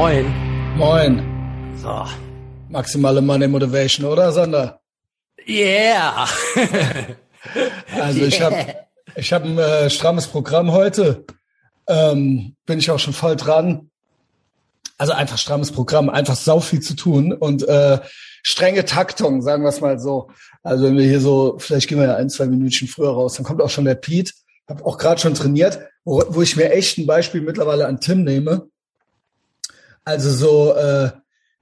Moin. Moin. So. Maximale Money Motivation, oder Sander? Yeah. also ich habe ich hab ein äh, strammes Programm heute. Ähm, bin ich auch schon voll dran. Also einfach strammes Programm, einfach sau viel zu tun und äh, strenge Taktung, sagen wir es mal so. Also wenn wir hier so, vielleicht gehen wir ja ein, zwei Minuten früher raus, dann kommt auch schon der Pete. Hab auch gerade schon trainiert, wo, wo ich mir echt ein Beispiel mittlerweile an Tim nehme. Also so, äh,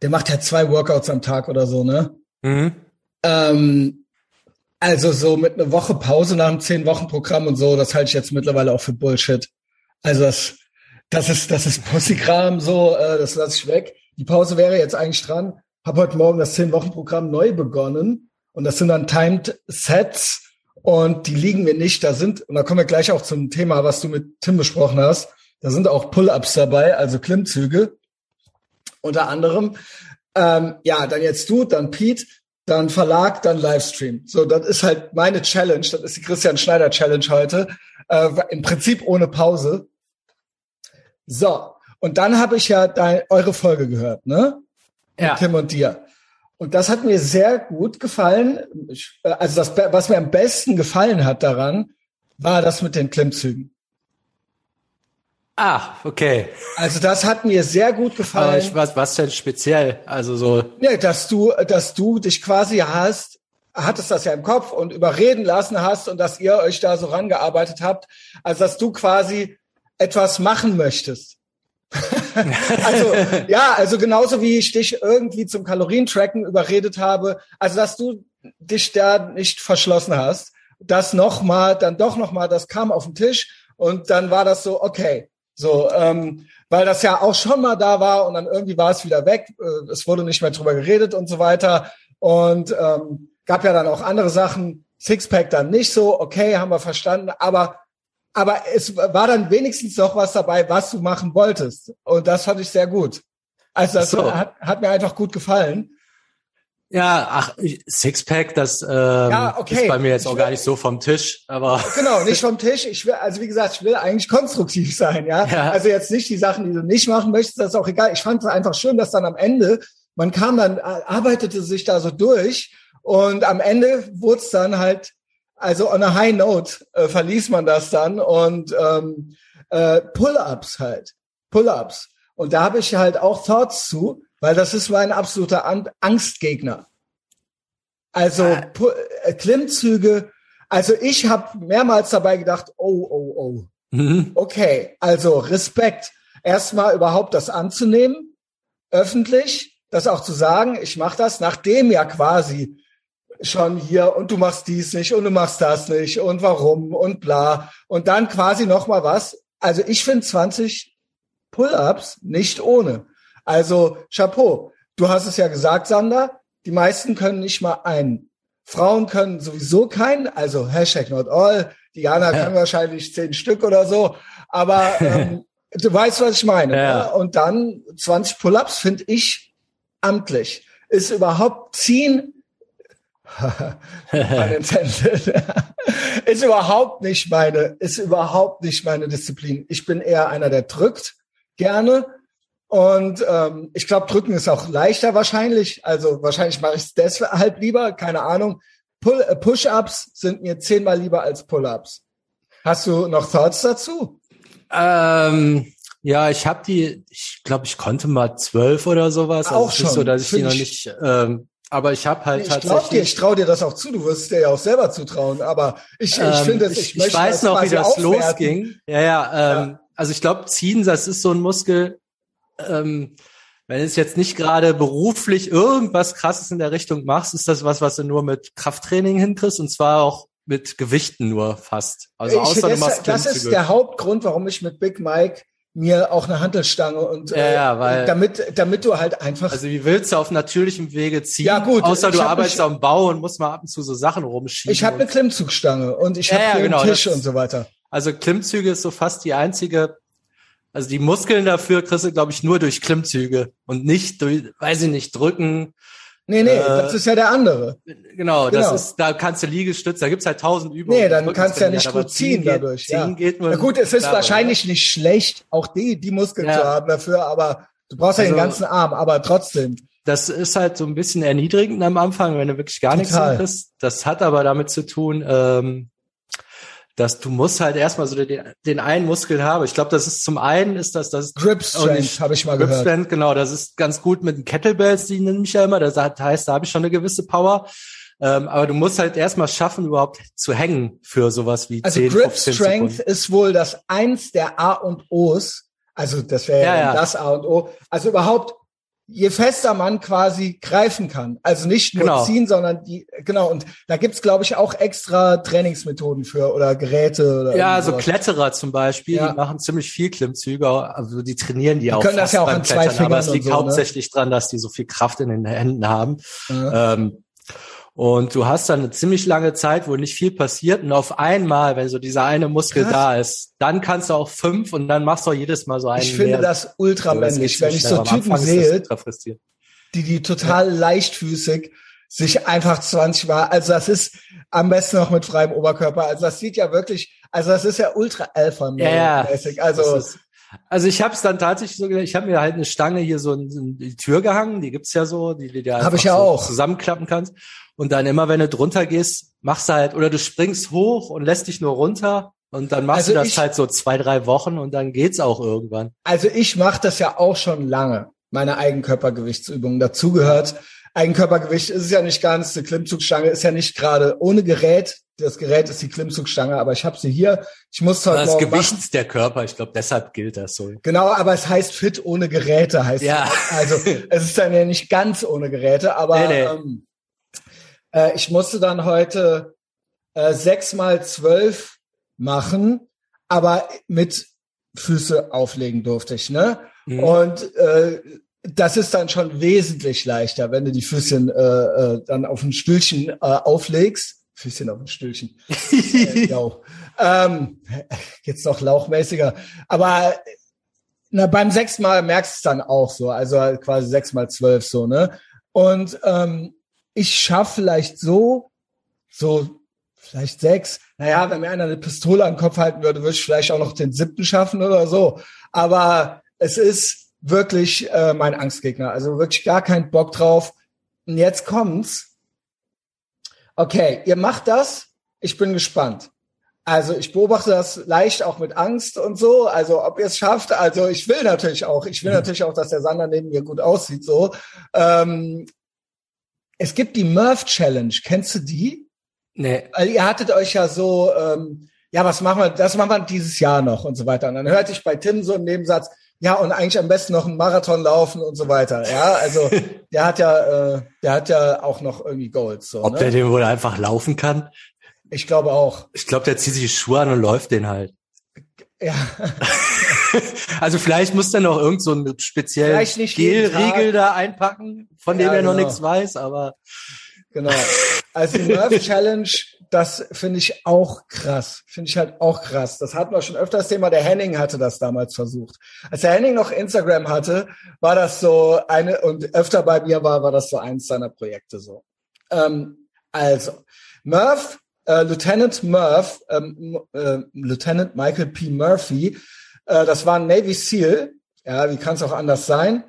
der macht ja zwei Workouts am Tag oder so, ne? Mhm. Ähm, also so mit einer Woche Pause nach einem zehn Wochen Programm und so, das halte ich jetzt mittlerweile auch für Bullshit. Also das, das ist, das ist Pussikram so, äh, das lasse ich weg. Die Pause wäre jetzt eigentlich dran. Hab heute Morgen das zehn Wochen Programm neu begonnen und das sind dann Timed Sets und die liegen mir nicht. Da sind und da kommen wir gleich auch zum Thema, was du mit Tim besprochen hast. Da sind auch Pull-ups dabei, also Klimmzüge unter anderem. Ähm, ja, dann jetzt du, dann Pete, dann Verlag, dann Livestream. So, das ist halt meine Challenge. Das ist die Christian Schneider Challenge heute. Äh, Im Prinzip ohne Pause. So, und dann habe ich ja dein, eure Folge gehört, ne? Ja. Mit Tim und dir. Und das hat mir sehr gut gefallen. Ich, äh, also das, was mir am besten gefallen hat daran, war das mit den Klimmzügen. Ah, okay. Also das hat mir sehr gut gefallen. Aber ich, was, was denn speziell? Also so. Ja, dass du, dass du dich quasi hast, hattest das ja im Kopf und überreden lassen hast und dass ihr euch da so rangearbeitet habt, also dass du quasi etwas machen möchtest. also ja, also genauso wie ich dich irgendwie zum Kalorientracken überredet habe, also dass du dich da nicht verschlossen hast, das nochmal, dann doch nochmal, das kam auf den Tisch und dann war das so, okay, so, ähm, weil das ja auch schon mal da war und dann irgendwie war es wieder weg. Äh, es wurde nicht mehr drüber geredet und so weiter. Und ähm, gab ja dann auch andere Sachen. Sixpack dann nicht so, okay, haben wir verstanden. Aber aber es war dann wenigstens noch was dabei, was du machen wolltest. Und das fand ich sehr gut. Also das So. hat, hat mir einfach gut gefallen. Ja, ach, Sixpack, das ähm, Ja, okay. ist bei mir jetzt auch Ich gar will- nicht so vom Tisch, aber Genau, nicht vom Tisch. Ich will, also wie gesagt, ich will eigentlich konstruktiv sein, ja? Ja. Also jetzt nicht die Sachen, die du nicht machen möchtest, das ist auch egal. Ich fand es einfach schön, dass dann am Ende, man kam dann, äh, arbeitete sich da so durch und am Ende wurde es dann halt, also on a high note äh, verließ man das dann und ähm, äh, Pull-ups halt, Pull-ups. Und da habe ich halt auch Thoughts zu, weil das ist mein absoluter An Angstgegner. Also Pu- äh, Klimmzüge, also ich habe mehrmals dabei gedacht, oh, oh, oh. Mhm. Okay, also Respekt. Erstmal überhaupt das anzunehmen, öffentlich, das auch zu sagen, ich mache das, nachdem ja quasi schon hier und du machst dies nicht und du machst das nicht und warum und bla. Und dann quasi noch mal was. Also ich finde 20 Pull-ups nicht ohne. Also Chapeau. Du hast es ja gesagt, Sander. Die meisten können nicht mal einen. Frauen können sowieso keinen. Also Hashtag not all. Diana Ja. kann wahrscheinlich zehn Stück oder so. Aber ähm, du weißt, was ich meine. Ja. Ne? Und dann 20 Pull-ups finde ich amtlich. Ist überhaupt ziehen ist überhaupt nicht meine, ist überhaupt nicht meine Disziplin. Ich bin eher einer, der drückt gerne. Und ähm, ich glaube, drücken ist auch leichter wahrscheinlich. Also wahrscheinlich mache ich es deshalb lieber, keine Ahnung. Äh, Push-ups sind mir zehnmal lieber als Pull-ups. Hast du noch Thoughts dazu? ähm, ja, ich habe die, ich glaube, ich konnte mal zwölf oder sowas. Auch also ist schon, so, dass ich die noch ich- nicht, ähm, aber ich habe halt Ich glaube dir, tatsächlich. ich traue dir das auch zu. Du wirst es dir ja auch selber zutrauen. Aber ich, ich Ähm, finde ich, ich, ich, möchte weiß das noch, wie das aufwerten. losging. Ja, ja. Ähm, Ja. Also ich glaube, ziehen, das ist so ein Muskel. Ähm, wenn es jetzt nicht gerade beruflich irgendwas Krasses in der Richtung machst, ist das was, was du nur mit Krafttraining hinkriegst und zwar auch mit Gewichten nur fast. Also Ich- außer du das, machst das ist der Hauptgrund, warum ich mit Big Mike mir auch eine Hantelstange und Ja, ja, weil- damit damit du halt einfach Also wie willst du auf natürlichem Wege ziehen? Ja, gut, Außer du arbeitest mich- am Bau und musst mal ab und zu so Sachen rumschieben. ich habe eine Klimmzugstange und ich Ja, habe ja, hier genau, einen Tisch und so weiter. Also Klimmzüge ist so fast die einzige, also die Muskeln dafür kriegst du, glaube ich, nur durch Klimmzüge und nicht durch, weiß ich nicht, drücken. Nee, nee, Äh, das ist ja der andere. Genau, Genau. das ist, da kannst du Liegestütz, da gibt's halt tausend Übungen. Nee, dann kannst du ja nicht gut ziehen geht, dadurch. Ziehen ja. geht nur. ja gut, es ist darüber. wahrscheinlich nicht schlecht, auch die die Muskeln Ja. zu haben dafür, aber Du brauchst ja den ganzen Arm, aber trotzdem. Das ist halt so ein bisschen erniedrigend am Anfang, wenn du wirklich gar nichts Total. kriegst. Das hat aber damit zu tun, ähm, dass du musst halt erstmal so den, den einen Muskel haben. Ich glaube, das ist zum einen ist das das Grip Strength habe ich mal Grip gehört. Strength, genau, das ist ganz gut mit den Kettlebells, die nenne ich ja immer. Das heißt, da habe ich schon eine gewisse Power. Ähm, aber du musst halt erstmal schaffen, überhaupt zu hängen für sowas wie Also 10, Grip 15 Strength Sekunden. ist wohl das eins der A und O's. Also das wäre ja, ja. das A und O. Also überhaupt, je fester man quasi greifen kann. Also nicht nur Genau. ziehen, sondern die, genau. Und da gibt's glaube ich, auch extra Trainingsmethoden für oder Geräte. Oder Ja, irgendwie so sowas. Kletterer zum Beispiel, Ja. die machen ziemlich viel Klimmzüge, also die trainieren die, auch können das ja auch an zwei Klettern, aber Fingern es und liegt so, ne? hauptsächlich dran, dass die so viel Kraft in den Händen haben. Ja. Ähm, und du hast dann eine ziemlich lange Zeit, wo nicht viel passiert und auf einmal, wenn so dieser eine Muskel Krass. da ist, dann kannst du auch fünf und dann machst du auch jedes Mal so einen Ich finde mehr. das ultra So, männlich, geht wenn ich so Typen sehe, die die total leichtfüßig sich einfach 20 Mal, also das ist am besten noch mit freiem Oberkörper, also das sieht ja wirklich, also das ist ja ultra alpha Ja, ja. mäßig, also ist, also ich habe es dann tatsächlich so gemacht, ich habe mir halt eine Stange hier so in, in die Tür gehangen, die gibt's ja so, die, die du einfach ich ja so auch. zusammenklappen kannst. Und dann immer, wenn du drunter gehst, machst du halt, oder du springst hoch und lässt dich nur runter und dann machst Also du das ich- halt so zwei, drei Wochen und dann geht's auch irgendwann. Also ich mache das ja auch schon lange, meine Eigenkörpergewichtsübungen. Dazu gehört, Eigenkörpergewicht ist es ja nicht ganz, die Klimmzugstange ist ja nicht gerade ohne Gerät. Das Gerät ist die Klimmzugstange, aber ich habe sie hier. Ich muss heute Das Gewicht machen. der Körper, ich glaube, deshalb gilt das so. Genau, aber es heißt fit ohne Geräte, heißt Ja. Also es ist dann ja nicht ganz ohne Geräte, aber Nee, nee. Ähm, äh, ich musste dann heute äh, sechs mal zwölf machen, aber mit Füße auflegen durfte ich, ne? Mhm. Und äh, das ist dann schon wesentlich leichter, wenn du die Füßchen äh, äh, dann auf ein Stühlchen äh, auflegst. Füßchen auf ein Stühlchen. äh, ähm, jetzt noch lauchmäßiger. Aber na, beim sechsten Mal merkst du es dann auch so. Also halt quasi sechs mal zwölf so, ne? Und ähm, ich schaffe vielleicht so, so vielleicht sechs. Naja, wenn mir einer eine Pistole an den Kopf halten würde, würde ich vielleicht auch noch den siebten schaffen oder so. Aber es ist wirklich äh, mein Angstgegner. Also wirklich gar keinen Bock drauf. Und jetzt kommt's. Okay, ihr macht das. Ich bin gespannt. Also ich beobachte das leicht auch mit Angst und so. Also ob ihr es schafft. Also ich will natürlich auch. Ich will natürlich auch, dass der Sander neben mir gut aussieht. So. Ähm, es gibt die Murph Challenge. Kennst du die? nee. Weil ihr hattet euch ja so, ähm, ja, was machen wir, das machen wir dieses Jahr noch und so weiter. Und dann hörte ich bei Tim so im Nebensatz, ja, und eigentlich am besten noch einen Marathon laufen und so weiter. Ja, also der hat ja, äh, der hat ja auch noch irgendwie Goals. So, Ob der ne? den wohl einfach laufen kann? Ich glaube auch. Ich glaube, der zieht sich die Schuhe an und läuft den halt. Ja, Also vielleicht muss der noch irgend so einen speziellen Gelriegel da einpacken, von dem Ja, er noch genau. nichts weiß, aber genau. Also die Murph Challenge, das finde ich auch krass. Finde ich halt auch krass. Das hatten wir schon öfter das Thema. Der Henning hatte das damals versucht. Als der Henning noch Instagram hatte, war das so eine, und öfter bei mir war, war das so eins seiner Projekte so. Ähm, also, Murph, äh, Lieutenant Murph, ähm, äh, Lieutenant Michael P. Murphy, äh, das war ein Navy SEAL. Ja, wie kann es auch anders sein?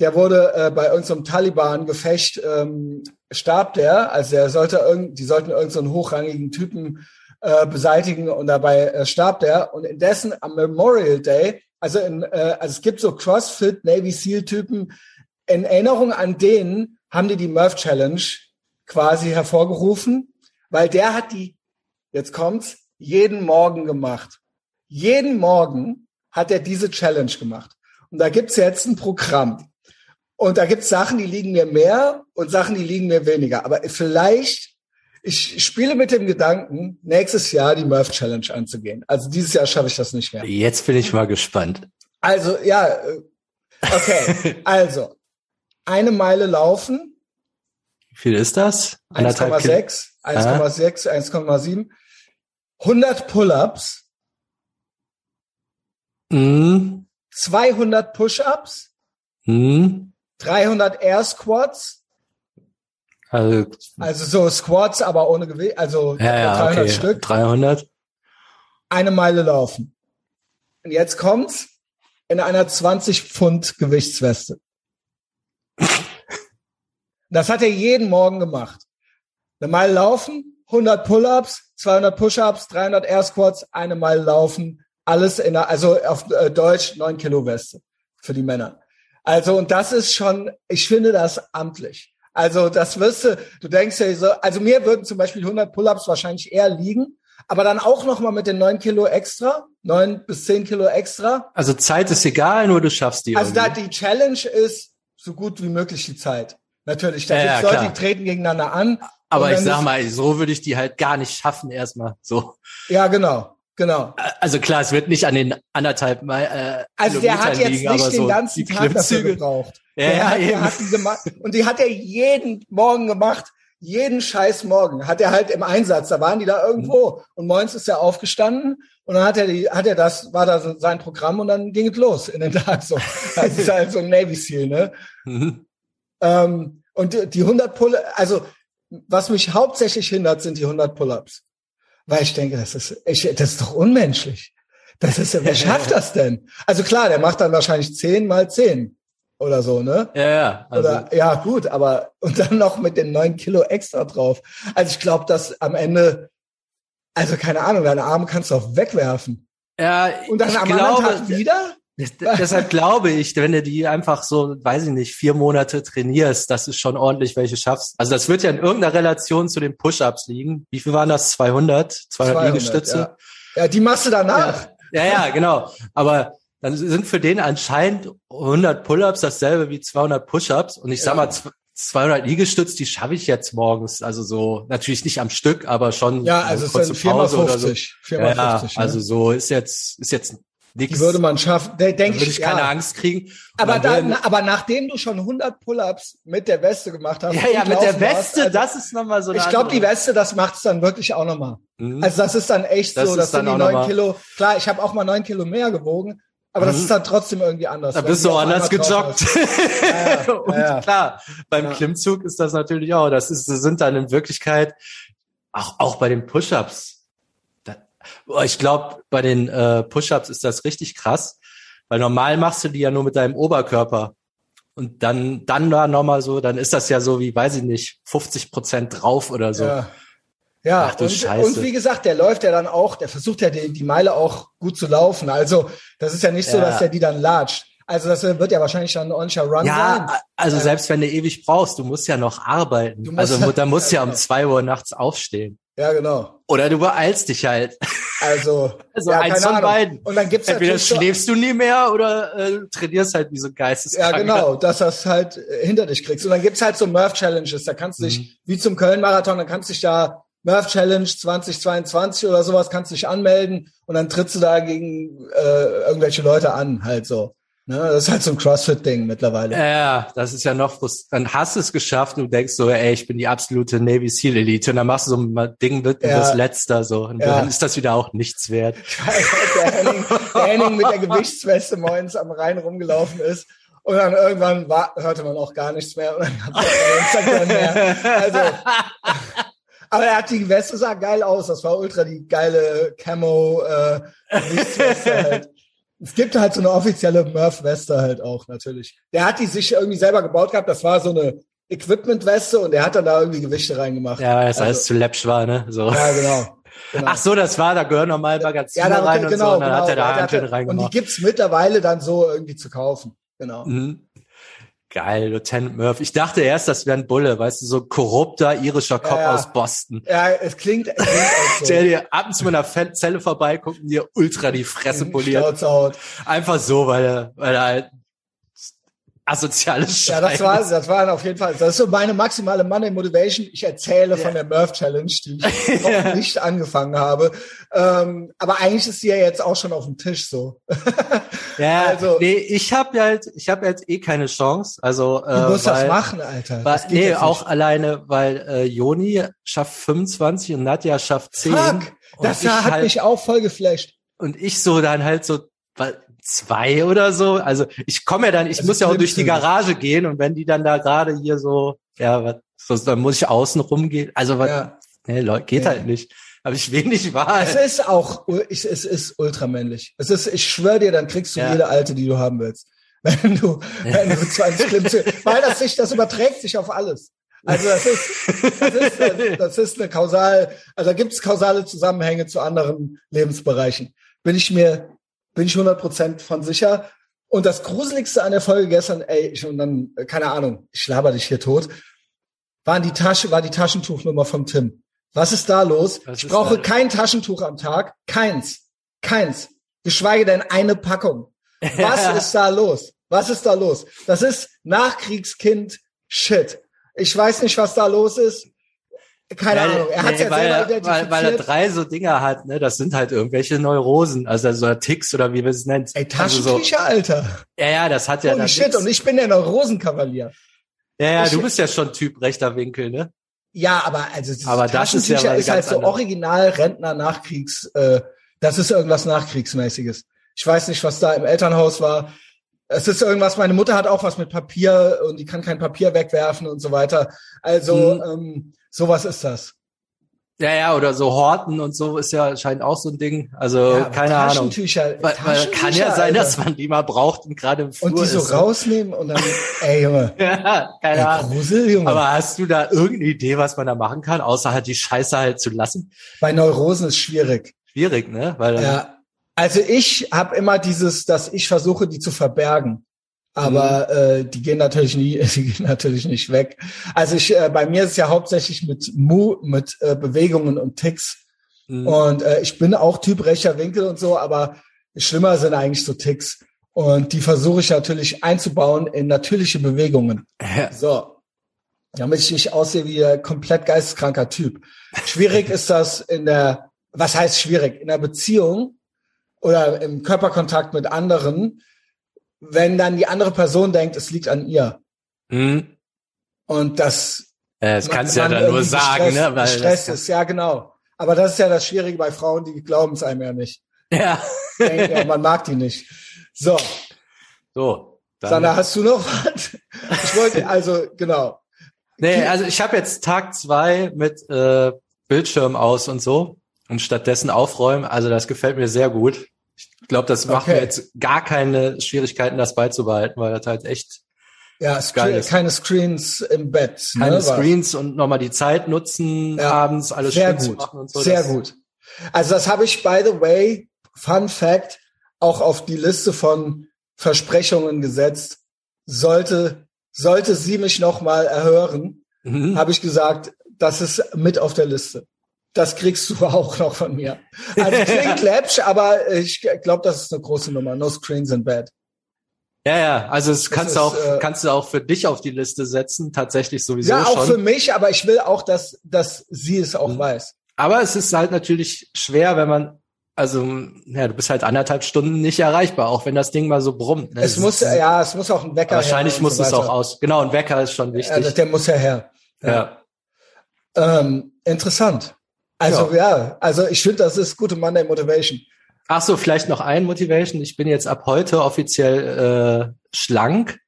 Der wurde äh, bei irgendeinem Taliban-Gefecht ähm, starb der, also er sollte irgend, die sollten irgendeinen so hochrangigen Typen äh, beseitigen und dabei äh, starb der und indessen am Memorial Day, also in, äh, also es gibt so CrossFit Navy SEAL Typen, in Erinnerung an denen haben die die Murph Challenge quasi hervorgerufen, weil der hat die, jetzt kommt's, jeden Morgen gemacht. Jeden Morgen hat er diese Challenge gemacht. Und da gibt's jetzt ein Programm. Und da gibt's Sachen, die liegen mir mehr und Sachen, die liegen mir weniger. Aber vielleicht, ich spiele mit dem Gedanken, nächstes Jahr die Murph Challenge anzugehen. Also dieses Jahr schaffe ich das nicht mehr. jetzt bin ich mal gespannt. Also, ja, äh, okay. also, eine Meile laufen, Wie viel ist das? Anderthalb Kilo? 1,6, 1,6, 1,7, 100 Pull-ups, Mhm. 200 Push-ups, Mhm. 300 Air Squats, Also, also so Squats, aber ohne Gewicht, also ja, ja, 300 okay. Stück, 300. eine Meile laufen. Und jetzt kommt's. in einer 20 Pfund Gewichtsweste. Das hat er jeden Morgen gemacht. Eine Meile laufen, 100 Pull-ups, 200 Push-ups, 300 Air Squats, eine Meile laufen, alles in der, also auf äh, Deutsch 9 Kilo Weste für die Männer. Also und das ist schon, ich finde das amtlich. Also das wirst du, du denkst ja so, also mir würden zum Beispiel 100 Pull-ups wahrscheinlich eher liegen, aber dann auch noch mal mit den 9 Kilo extra, 9 bis 10 Kilo extra. Also Zeit ist egal, nur du schaffst die. Also da irgendwie. die Challenge ist so gut wie möglich die Zeit. Natürlich, da Ja, gibt's ja, Leute, die treten gegeneinander an. Aber ich sag mal, so würde ich die halt gar nicht schaffen erstmal. So. Ja, genau, genau. Also klar, es wird nicht an den anderthalb Mal, äh, Also der hat Kilometern jetzt liegen, nicht den so ganzen Tag dafür gebraucht. Ja, der hat, der hat die gemacht. Und die hat er jeden Morgen gemacht. Jeden scheiß Morgen hat er halt im Einsatz. Da waren die da irgendwo. Und morgens ist er aufgestanden und dann hat er die, hat er das, war da so sein Programm und dann ging es los in den Tag so. Das ist halt so ein Navy Seal, ne? Mhm. Ähm, und die, die 100 Pull, also was mich hauptsächlich hindert, sind die 100 Pull-ups. Weil ich denke, das ist, ich, das ist doch unmenschlich. Das ist, wer schafft das denn? Also klar, der macht dann wahrscheinlich 10 mal 10 oder so, ne? Ja, ja. Also, Oder, ja, gut, aber, und dann noch mit den 9 Kilo extra drauf. Also ich glaube, dass am Ende, also keine Ahnung, deine Arme kannst du auch wegwerfen. ja, Und dann am glaube, anderen Tag wieder? Des- deshalb glaube ich, wenn du die einfach so, weiß ich nicht, vier Monate trainierst, dass du schon ordentlich welche schaffst. Also das wird ja in irgendeiner Relation zu den Push-Ups liegen. Wie viel waren das? 200? 200, 200, Liegestütze? Ja. ja, die machst du danach. Ja, ja, genau. Aber dann sind für den anscheinend 100 Pull-ups dasselbe wie 200 Push-ups. Und ich sag Ja. mal, zw- 200 Liegestütz, die schaffe ich jetzt morgens. Also so, natürlich nicht am Stück, aber schon Ja, also es kurze sind 4 mal Pause oder so. 50. 4 mal Ja, 50. also so ist jetzt, ist jetzt nichts. Die würde man schaffen. Da denke würde ich, ich keine ja. Angst kriegen. Und Aber, dann da, na, aber nachdem du schon 100 Pull-ups mit der Weste gemacht hast. ja, ja, mit der Weste, also, das ist nochmal so Ich glaube, die Weste, das macht es dann wirklich auch nochmal. Mhm. Also das ist dann echt Das so, dann sind die auch noch 9 mal- Kilo. Klar, ich habe auch mal 9 Kilo mehr gewogen, aber das Mhm. ist dann trotzdem irgendwie anders. Da bist du auf anders gejoggt. hast. Ja, und ja. klar, beim Ja. Klimmzug ist das natürlich auch. Das ist, das sind dann in Wirklichkeit auch, auch bei den Push-ups. Boah, ich glaube, bei den äh, Push-ups ist das richtig krass, weil normal machst du die ja nur mit deinem Oberkörper. Und dann, dann da nochmal so, dann ist das ja so wie, weiß ich nicht, 50 Prozent drauf oder so. Ja. Ja, Ach du und, Scheiße. und wie gesagt, der läuft ja dann auch, der versucht ja die, die Meile auch gut zu laufen. Also das ist ja nicht so, Ja. dass der die dann latscht. Also das wird ja wahrscheinlich dann ein ordentlicher Run sein. Ja, also Äh, selbst wenn du ewig brauchst, du musst ja noch arbeiten. Also da musst ja um zwei Uhr nachts aufstehen. Ja, genau. Oder du beeilst dich halt. Also, Also ja, eins von Ahnung. beiden. Und dann gibt's Entweder natürlich so- schläfst du nie mehr oder äh, trainierst halt wie so ein Ja, Geisteskranker. genau, dass das halt äh, hinter dich kriegst. Und dann gibt's halt so Murph-Challenges, da kannst du dich, Mhm. wie zum Köln-Marathon, dann kannst du dich da Murph-Challenge 2022 oder sowas, kannst du dich anmelden und dann trittst du da gegen äh, irgendwelche Leute an, halt so. Ne? Das ist halt so ein Crossfit-Ding mittlerweile. Ja, das ist ja noch frust- Dann hast du es geschafft und du denkst so, ey, ich bin die absolute Navy Seal Elite. Und dann machst du so ein Ding mit Ja. das Letzter so. Und Ja. dann ist das wieder auch nichts wert. der, Henning, der Henning mit der Gewichtsweste morgens am Rhein rumgelaufen ist. Und dann irgendwann war, hörte man auch gar nichts mehr. Und dann gab es Instagram mehr. Also, aber er hat die Weste sah geil aus. Das war ultra die geile Camo äh, Gewichtsweste halt. Es gibt halt so eine offizielle Murph-Weste halt auch natürlich. Der hat die sich irgendwie selber gebaut gehabt. Das war so eine Equipment-Weste und er hat dann da irgendwie Gewichte reingemacht. Ja, weil das Also- alles zu läppsch war, ne? So. Ja, genau. genau. Ach so, das war, da gehören normal Magazine da- rein und genau, so. Und dann genau. hat er da Hanteln hatte- Und die reingemacht. gibt's mittlerweile dann so irgendwie zu kaufen. Genau. Mhm. Geil, Lieutenant Murphy. Ich dachte erst, das wäre ein Bulle, weißt du, so ein korrupter irischer Cop Ja, aus Boston. Ja, es klingt, es klingt so. Der dir ab und zu mit einer Zelle vorbeiguckt und dir ultra die Fresse poliert. Schnauze Einfach so, weil er, weil er halt asoziales Ja, das war, das war auf jeden Fall, das ist so meine maximale Money Motivation. Ich erzähle von der Murph Challenge, die ich noch nicht angefangen habe. Ähm, aber eigentlich ist sie ja jetzt auch schon auf dem Tisch so. Ja, also- nee, ich habe halt, ich habe jetzt eh keine Chance. Also äh, Du musst weil, das machen, Alter. Weil, Das nee, auch alleine, weil äh, Joni schafft 25 und Nadja schafft 10. Fuck, das hat halt, mich auch voll geflasht. und ich so dann halt so weil, zwei oder so. Also ich komme ja dann, ich Also muss ja auch durch die. Garage gehen und wenn die dann da gerade hier so, ja, was, so, dann muss ich außen rumgehen. Also was, Ja. nee, Leute, geht Ja. halt nicht. habe ich wenig Wahl. Es ist auch, ich, es ist ultramännlich. Es ist, ich schwöre dir, dann kriegst du Ja. jede alte, die du haben willst. Wenn du, wenn du 20 Klimmzüge, weil das sich, das überträgt sich auf alles. Also das ist, das ist, das ist eine kausal, also da gibt es kausale Zusammenhänge zu anderen Lebensbereichen. Bin ich mir, bin ich 100 Prozent von sicher. Und das Gruseligste an der Folge gestern, ey, ich, und dann, äh, keine Ahnung, ich laber dich hier tot, waren die Tasche, war die Taschentuchnummer vom Tim. Was ist da los? Was ich brauche da? kein Taschentuch am Tag. Keins. Keins. Geschweige denn eine Packung. Was ist da los? Was ist da los? Das ist Nachkriegskind Shit. Ich weiß nicht, was da los ist. Keine Weil- Ahnung. Er hat nee, ja weil, selber er- weil, weil er drei so Dinger hat, ne? Das sind halt irgendwelche Neurosen, also so Ticks oder wie wir es nennen. Ey, also so, Taschentücher, Alter. ja, ja, das hat ja Holy shit. nix. Und ich bin der Neurosenkavalier. Ja, ja, ich- du bist ja schon Typ rechter Winkel, ne? Ja, aber also das Aber das ist ja Taschentücher ist, halt so anders. original Rentner Nachkriegs, äh, das ist irgendwas Nachkriegsmäßiges. Ich weiß nicht, was da im Elternhaus war. Es ist irgendwas, meine Mutter hat auch was mit Papier und die kann kein Papier wegwerfen und so weiter. Also Mhm. ähm, sowas ist das. Ja, ja, oder so Horten und so ist ja scheint auch so ein Ding. Also Ja, keine Ahnung. Taschentücher, Weil, weil kann ja Taschentücher, sein, Alter. dass man die mal braucht und gerade im Flur und die so ist. ne? rausnehmen und dann, ey Junge, Ja, keine ey, Ahnung. Grusel, Junge. Aber hast du da irgendeine Idee, was man da machen kann, außer halt die Scheiße halt zu lassen? Bei Neurosen ist schwierig. Schwierig, ne? Weil Ja, also ich habe immer dieses, dass ich versuche, die zu verbergen. Aber äh, die gehen natürlich nie, die gehen natürlich nicht weg. Also ich, äh, bei mir ist es ja hauptsächlich mit Mu, mit äh, Bewegungen und Ticks. Mhm. Und äh, ich bin auch Typ rechter Winkel und so, aber schlimmer sind eigentlich so Ticks. Und die versuche ich natürlich einzubauen in natürliche Bewegungen. Ja. So. Damit ich nicht aussehe wie ein komplett geisteskranker Typ. Schwierig ist das in der, was heißt schwierig? In der Beziehung oder im Körperkontakt mit anderen, wenn dann die andere Person denkt, es liegt an ihr. Mhm. Und das Äh, Das kannst du ja dann nur sagen, gestresst- ne? Weil gestresst das, ist, ja genau. Aber das ist ja das Schwierige bei Frauen, die glauben es einem ja nicht. ja. Denken, ja, man mag die nicht. So, So. Dann, Sandra, hast du noch was? Ich wollte, also, genau. nee, also ich habe jetzt Tag zwei mit äh, Bildschirm aus und so und stattdessen aufräumen. Also das gefällt mir sehr gut. Ich glaube, das macht Okay. mir jetzt gar keine Schwierigkeiten, das beizubehalten, weil das halt echt Ja, Geil Screen, ist. keine Screens im Bett. keine ne, Screens und nochmal die Zeit nutzen, Ja, abends alles Sehr schön gut, machen und so. sehr gut. Also das habe ich, by the way, Fun Fact, auch auf die Liste von Versprechungen gesetzt. Sollte, sollte sie mich nochmal erhören, Mhm. habe ich gesagt, das ist mit auf der Liste. Das kriegst du auch noch von mir. Also klingt läppsch, aber ich glaube, das ist eine große Nummer. No screens in bed. Ja, ja, also das kannst du ist, auch, äh, kannst du auch für dich auf die Liste setzen, tatsächlich sowieso Ja, auch für schon. mich, aber ich will auch, dass, dass sie es auch Mhm. weiß. Aber es ist halt natürlich schwer, wenn man, also, ja, du bist halt anderthalb Stunden nicht erreichbar, auch wenn das Ding mal so brummt. Ne? Es muss, ja, es muss auch ein Wecker Wahrscheinlich muss so es auch aus. Genau, ein Wecker ist schon Ja, wichtig. das- der muss ja her. ja. Ähm, interessant. Also ja, also ich finde, das ist gute Monday Motivation. Ach so, vielleicht noch ein Motivation. Ich bin jetzt ab heute offiziell äh, schlank,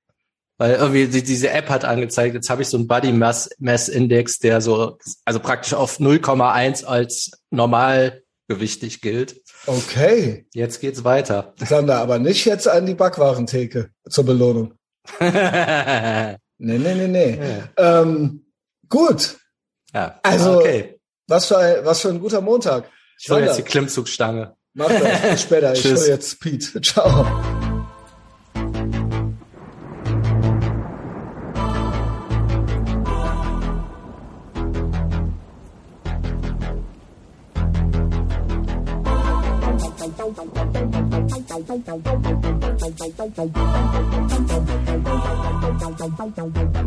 weil irgendwie die, diese App hat angezeigt, jetzt habe ich so einen Body Mass, Mass Index, der so, also praktisch auf 0,1 als normalgewichtig gilt. Okay, Jetzt geht's weiter. Sander, aber nicht jetzt an die Backwarentheke zur Belohnung. ja, Nee, nee, nee, nee. Ähm, gut, Also- okay. Was für ein, was für ein guter Montag. Ich hole jetzt die Klimmzugstange. Mach das, bis später. Ich hol jetzt Speed. Ciao.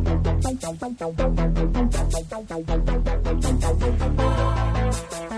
Thank you.